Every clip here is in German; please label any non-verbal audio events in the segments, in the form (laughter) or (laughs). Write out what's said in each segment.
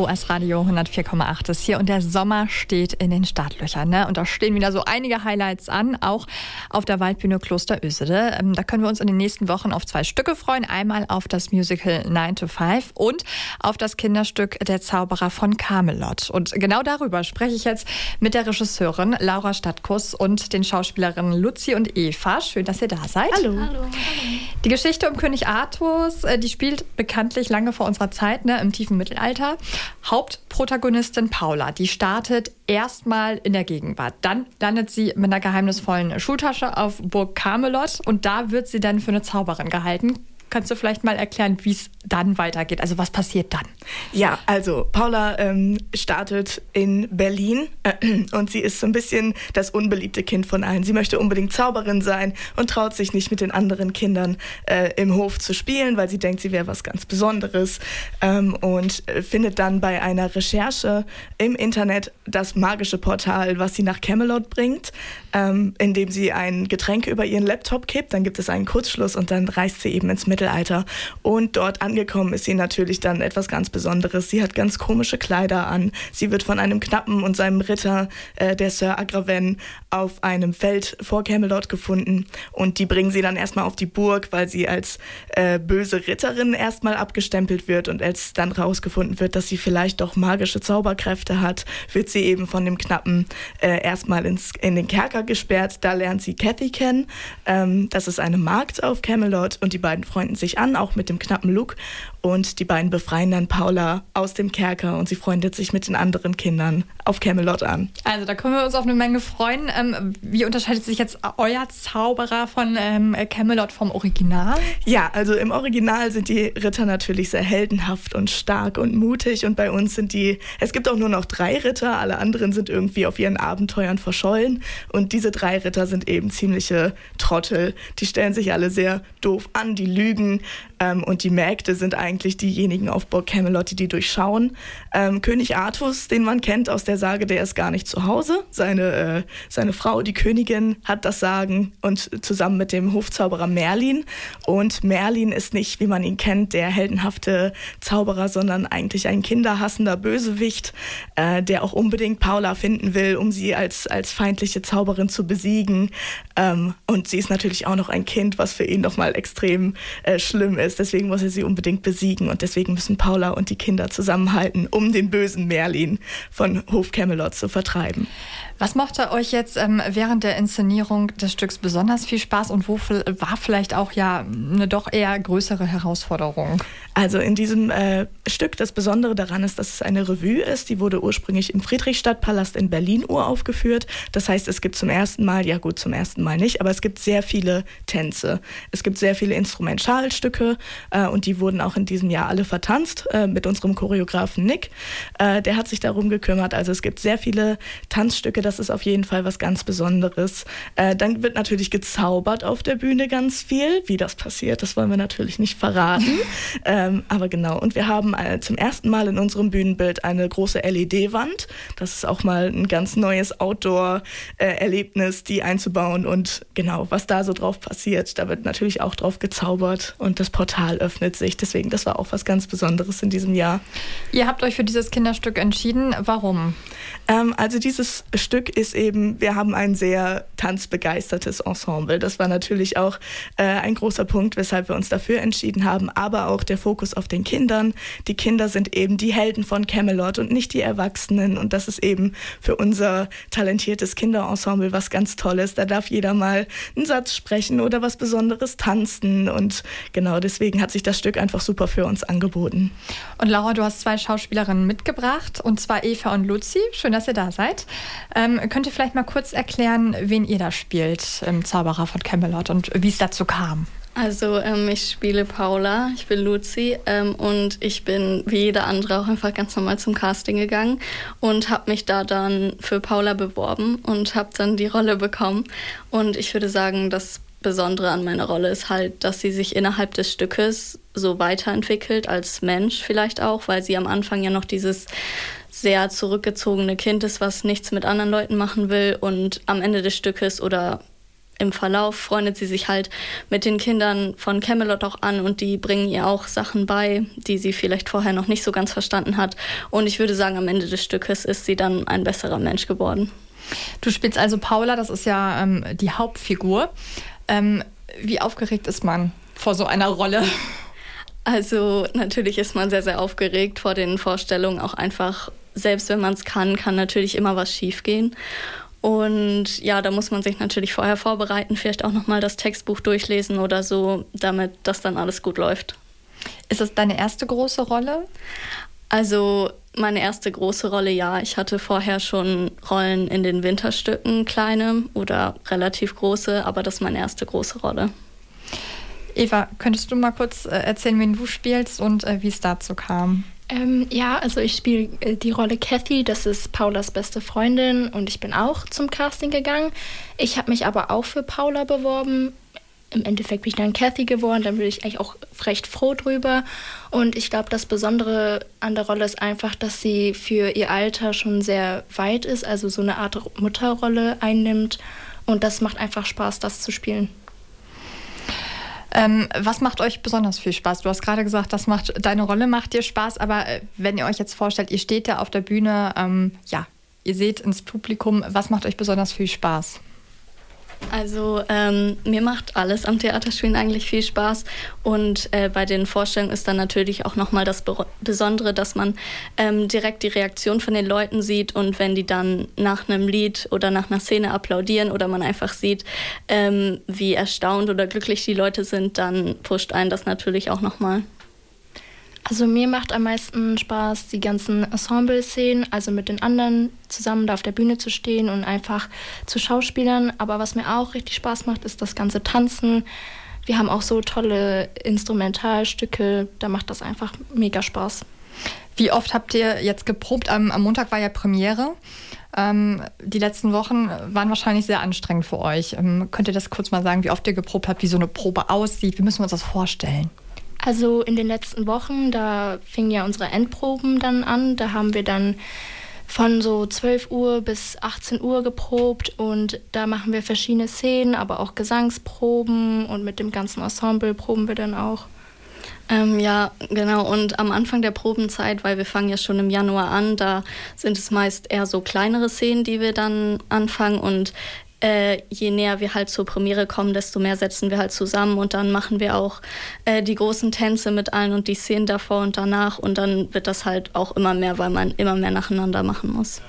OS Radio 104,8 ist hier und der Sommer steht in den Startlöchern. Ne? Und da stehen wieder so einige Highlights an, auch auf der Waldbühne Kloster Ösede. Ähm, da können wir uns in den nächsten Wochen auf zwei Stücke freuen. Einmal auf das Musical 9 to 5 und auf das Kinderstück Der Zauberer von Camelot. Und genau darüber spreche ich jetzt mit der Regisseurin Laura Stadtkuss und den Schauspielerinnen Luzi und Eva. Schön, dass ihr da seid. Hallo. Hallo. Die Geschichte um König Artus, äh, die spielt bekanntlich lange vor unserer Zeit, ne, im tiefen Mittelalter. Hauptprotagonistin Paula, die startet erstmal in der Gegenwart. Dann landet sie mit einer geheimnisvollen Schultasche auf Burg Camelot und da wird sie dann für eine Zauberin gehalten. Kannst du vielleicht mal erklären, wie es dann weitergeht? Also was passiert dann? Ja, also Paula ähm, startet in Berlin äh, und sie ist so ein bisschen das unbeliebte Kind von allen. Sie möchte unbedingt Zauberin sein und traut sich nicht mit den anderen Kindern äh, im Hof zu spielen, weil sie denkt, sie wäre was ganz Besonderes ähm, und äh, findet dann bei einer Recherche im Internet das magische Portal, was sie nach Camelot bringt, ähm, indem sie ein Getränk über ihren Laptop kippt. Dann gibt es einen Kurzschluss und dann reist sie eben ins Mittelalter Mittelalter. Und dort angekommen ist sie natürlich dann etwas ganz Besonderes. Sie hat ganz komische Kleider an. Sie wird von einem Knappen und seinem Ritter, äh, der Sir Agraven, auf einem Feld vor Camelot gefunden. Und die bringen sie dann erstmal auf die Burg, weil sie als äh, böse Ritterin erstmal abgestempelt wird. Und als dann rausgefunden wird, dass sie vielleicht doch magische Zauberkräfte hat, wird sie eben von dem Knappen äh, erstmal ins, in den Kerker gesperrt. Da lernt sie Cathy kennen. Ähm, das ist eine Magd auf Camelot und die beiden Freunde freunden sich an, auch mit dem knappen Look. Und die beiden befreien dann Paula aus dem Kerker und sie freundet sich mit den anderen Kindern auf Camelot an. Also da können wir uns auf eine Menge freuen. Ähm, wie unterscheidet sich jetzt euer Zauberer von ähm, Camelot vom Original? Ja, also im Original sind die Ritter natürlich sehr heldenhaft und stark und mutig und bei uns sind die, es gibt auch nur noch drei Ritter, alle anderen sind irgendwie auf ihren Abenteuern verschollen und diese drei Ritter sind eben ziemliche Trottel. Die stellen sich alle sehr doof an, die lügen lügen. Ähm, und die Mägde sind eigentlich diejenigen auf Burg Camelot, die die durchschauen. Ähm, König Artus, den man kennt aus der Sage, der ist gar nicht zu Hause. Seine, äh, seine Frau, die Königin, hat das Sagen und zusammen mit dem Hofzauberer Merlin. Und Merlin ist nicht, wie man ihn kennt, der heldenhafte Zauberer, sondern eigentlich ein kinderhassender Bösewicht, äh, der auch unbedingt Paula finden will, um sie als, als feindliche Zauberin zu besiegen. Ähm, und sie ist natürlich auch noch ein Kind, was für ihn nochmal extrem äh, schlimm ist. Deswegen muss er sie unbedingt besiegen und deswegen müssen Paula und die Kinder zusammenhalten, um den bösen Merlin von Hof Camelot zu vertreiben. Was machte euch jetzt ähm, während der Inszenierung des Stücks besonders viel Spaß und wo war vielleicht auch ja eine doch eher größere Herausforderung? Also in diesem äh, Stück, das Besondere daran ist, dass es eine Revue ist. Die wurde ursprünglich im Friedrichstadtpalast in Berlin uraufgeführt. Das heißt, es gibt zum ersten Mal, ja gut, zum ersten Mal nicht, aber es gibt sehr viele Tänze. Es gibt sehr viele Instrumentalstücke äh, und die wurden auch in diesem Jahr alle vertanzt äh, mit unserem Choreografen Nick. Äh, der hat sich darum gekümmert. Also es gibt sehr viele Tanzstücke das ist auf jeden Fall was ganz Besonderes. Äh, dann wird natürlich gezaubert auf der Bühne ganz viel. Wie das passiert, das wollen wir natürlich nicht verraten. (laughs) ähm, aber genau, und wir haben äh, zum ersten Mal in unserem Bühnenbild eine große LED-Wand. Das ist auch mal ein ganz neues Outdoor-Erlebnis, die einzubauen. Und genau, was da so drauf passiert, da wird natürlich auch drauf gezaubert und das Portal öffnet sich. Deswegen, das war auch was ganz Besonderes in diesem Jahr. Ihr habt euch für dieses Kinderstück entschieden. Warum? Ähm, also dieses Stück ist eben, wir haben ein sehr tanzbegeistertes Ensemble. Das war natürlich auch äh, ein großer Punkt, weshalb wir uns dafür entschieden haben, aber auch der Fokus auf den Kindern. Die Kinder sind eben die Helden von Camelot und nicht die Erwachsenen und das ist eben für unser talentiertes Kinderensemble was ganz Tolles. Da darf jeder mal einen Satz sprechen oder was Besonderes tanzen und genau deswegen hat sich das Stück einfach super für uns angeboten. Und Laura, du hast zwei Schauspielerinnen mitgebracht und zwar Eva und Luzi. Schön, dass ihr da seid. Ähm, könnt ihr vielleicht mal kurz erklären, wen ihr da spielt im Zauberer von Camelot und wie es dazu kam? Also ähm, ich spiele Paula, ich bin Luzi ähm, und ich bin wie jeder andere auch einfach ganz normal zum Casting gegangen und habe mich da dann für Paula beworben und habe dann die Rolle bekommen. Und ich würde sagen, das Besondere an meiner Rolle ist halt, dass sie sich innerhalb des Stückes so weiterentwickelt als Mensch vielleicht auch, weil sie am Anfang ja noch dieses sehr zurückgezogene Kind ist, was nichts mit anderen Leuten machen will und am Ende des Stückes oder im Verlauf freundet sie sich halt mit den Kindern von Camelot auch an und die bringen ihr auch Sachen bei, die sie vielleicht vorher noch nicht so ganz verstanden hat. Und ich würde sagen, am Ende des Stückes ist sie dann ein besserer Mensch geworden. Du spielst also Paula, das ist ja ähm, die Hauptfigur. Ähm, wie aufgeregt ist man vor so einer Rolle? Also natürlich ist man sehr, sehr aufgeregt vor den Vorstellungen. Auch einfach, selbst wenn man es kann, kann natürlich immer was schiefgehen. Und ja, da muss man sich natürlich vorher vorbereiten, vielleicht auch nochmal das Textbuch durchlesen oder so, damit das dann alles gut läuft. Ist das deine erste große Rolle? Also meine erste große Rolle, ja. Ich hatte vorher schon Rollen in den Winterstücken, kleine oder relativ große, aber das ist meine erste große Rolle. Eva, könntest du mal kurz äh, erzählen, wen du spielst und äh, wie es dazu kam? Ähm, ja, also ich spiele äh, die Rolle Kathy, das ist Paulas beste Freundin und ich bin auch zum Casting gegangen. Ich habe mich aber auch für Paula beworben. Im Endeffekt bin ich dann Kathy geworden, dann bin ich eigentlich auch recht froh drüber. Und ich glaube, das Besondere an der Rolle ist einfach, dass sie für ihr Alter schon sehr weit ist, also so eine Art Mutterrolle einnimmt. Und das macht einfach Spaß, das zu spielen. Ähm, was macht euch besonders viel Spaß? Du hast gerade gesagt, das macht deine Rolle macht dir Spaß, aber äh, wenn ihr euch jetzt vorstellt, ihr steht da auf der Bühne, ähm, ja, ihr seht ins Publikum, was macht euch besonders viel Spaß? Also ähm, mir macht alles am Theaterspielen eigentlich viel Spaß und äh, bei den Vorstellungen ist dann natürlich auch nochmal das Be Besondere, dass man ähm, direkt die Reaktion von den Leuten sieht und wenn die dann nach einem Lied oder nach einer Szene applaudieren oder man einfach sieht, ähm, wie erstaunt oder glücklich die Leute sind, dann pusht einen das natürlich auch nochmal. Also mir macht am meisten Spaß die ganzen Ensemble-Szenen, also mit den anderen zusammen da auf der Bühne zu stehen und einfach zu Schauspielern. Aber was mir auch richtig Spaß macht, ist das ganze Tanzen. Wir haben auch so tolle Instrumentalstücke, da macht das einfach mega Spaß. Wie oft habt ihr jetzt geprobt? Am, am Montag war ja Premiere. Ähm, die letzten Wochen waren wahrscheinlich sehr anstrengend für euch. Ähm, könnt ihr das kurz mal sagen, wie oft ihr geprobt habt, wie so eine Probe aussieht? Wie müssen wir uns das vorstellen? Also in den letzten Wochen, da fingen ja unsere Endproben dann an. Da haben wir dann von so 12 Uhr bis 18 Uhr geprobt und da machen wir verschiedene Szenen, aber auch Gesangsproben und mit dem ganzen Ensemble proben wir dann auch. Ähm, ja, genau. Und am Anfang der Probenzeit, weil wir fangen ja schon im Januar an, da sind es meist eher so kleinere Szenen, die wir dann anfangen. Und äh, je näher wir halt zur Premiere kommen, desto mehr setzen wir halt zusammen und dann machen wir auch äh, die großen Tänze mit allen und die Szenen davor und danach und dann wird das halt auch immer mehr, weil man immer mehr nacheinander machen muss.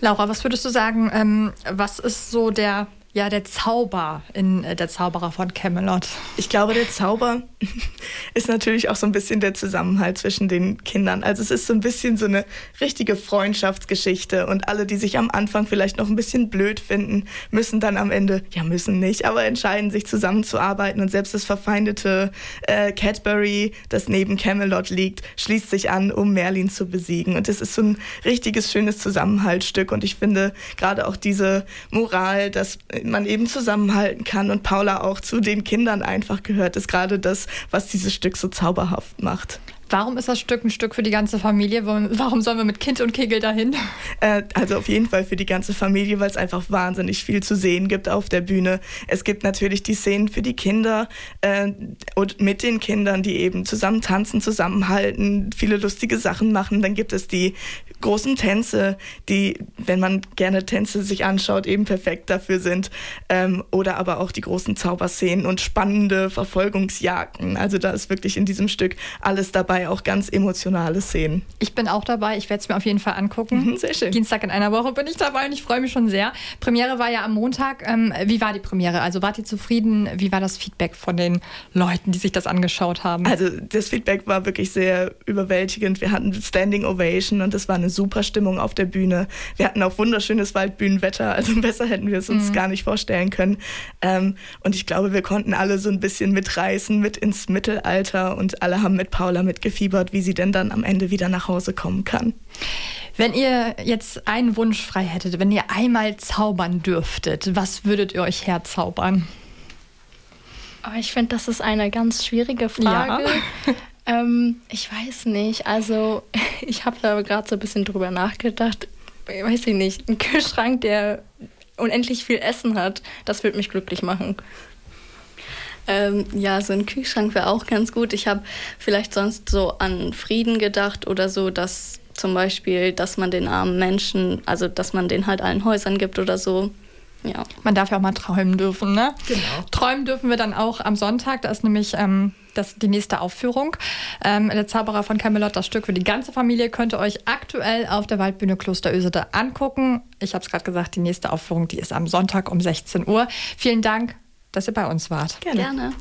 Laura, was würdest du sagen, ähm, was ist so der ja, der Zauber in äh, der Zauberer von Camelot. Ich glaube, der Zauber (laughs) ist natürlich auch so ein bisschen der Zusammenhalt zwischen den Kindern. Also es ist so ein bisschen so eine richtige Freundschaftsgeschichte und alle, die sich am Anfang vielleicht noch ein bisschen blöd finden, müssen dann am Ende, ja müssen nicht, aber entscheiden sich zusammenzuarbeiten und selbst das verfeindete äh, Cadbury, das neben Camelot liegt, schließt sich an, um Merlin zu besiegen. Und es ist so ein richtiges, schönes Zusammenhaltsstück und ich finde gerade auch diese Moral, dass man eben zusammenhalten kann und Paula auch zu den Kindern einfach gehört, ist gerade das, was dieses Stück so zauberhaft macht. Warum ist das Stück ein Stück für die ganze Familie? Warum sollen wir mit Kind und Kegel dahin? Äh, also auf jeden Fall für die ganze Familie, weil es einfach wahnsinnig viel zu sehen gibt auf der Bühne. Es gibt natürlich die Szenen für die Kinder äh, und mit den Kindern, die eben zusammen tanzen, zusammenhalten, viele lustige Sachen machen. Dann gibt es die großen Tänze, die, wenn man gerne Tänze sich anschaut, eben perfekt dafür sind. Ähm, oder aber auch die großen Zauberszenen und spannende Verfolgungsjagden. Also da ist wirklich in diesem Stück alles dabei, auch ganz emotionale Szenen. Ich bin auch dabei, ich werde es mir auf jeden Fall angucken. Mhm, sehr schön. Dienstag in einer Woche bin ich dabei und ich freue mich schon sehr. Premiere war ja am Montag. Ähm, wie war die Premiere? Also wart ihr zufrieden? Wie war das Feedback von den Leuten, die sich das angeschaut haben? Also das Feedback war wirklich sehr überwältigend. Wir hatten Standing Ovation und das war eine super Stimmung auf der Bühne. Wir hatten auch wunderschönes Waldbühnenwetter, also (laughs) besser hätten wir es uns mhm. gar nicht vorstellen können. Ähm, und ich glaube, wir konnten alle so ein bisschen mitreißen, mit ins Mittelalter und alle haben mit Paula mitgefiebert, wie sie denn dann am Ende wieder nach Hause kommen kann. Wenn ihr jetzt einen Wunsch frei hättet, wenn ihr einmal zaubern dürftet, was würdet ihr euch herzaubern? Oh, ich finde, das ist eine ganz schwierige Frage. Ja. (laughs) Ähm, ich weiß nicht. Also, (laughs) ich habe da gerade so ein bisschen drüber nachgedacht. Ich weiß ich nicht. Ein Kühlschrank, der unendlich viel Essen hat. Das würde mich glücklich machen. Ähm, ja, so ein Kühlschrank wäre auch ganz gut. Ich habe vielleicht sonst so an Frieden gedacht oder so, dass zum Beispiel, dass man den armen Menschen, also dass man den halt allen Häusern gibt oder so. Ja. Man darf ja auch mal träumen dürfen, ne? Genau. Träumen dürfen wir dann auch am Sonntag. Da ist nämlich ähm, das, die nächste Aufführung. Ähm, der Zauberer von Camelot, das Stück für die ganze Familie, könnt ihr euch aktuell auf der Waldbühne Kloster Ösede angucken. Ich habe es gerade gesagt, die nächste Aufführung, die ist am Sonntag um 16 Uhr. Vielen Dank, dass ihr bei uns wart. Gerne. Gerne.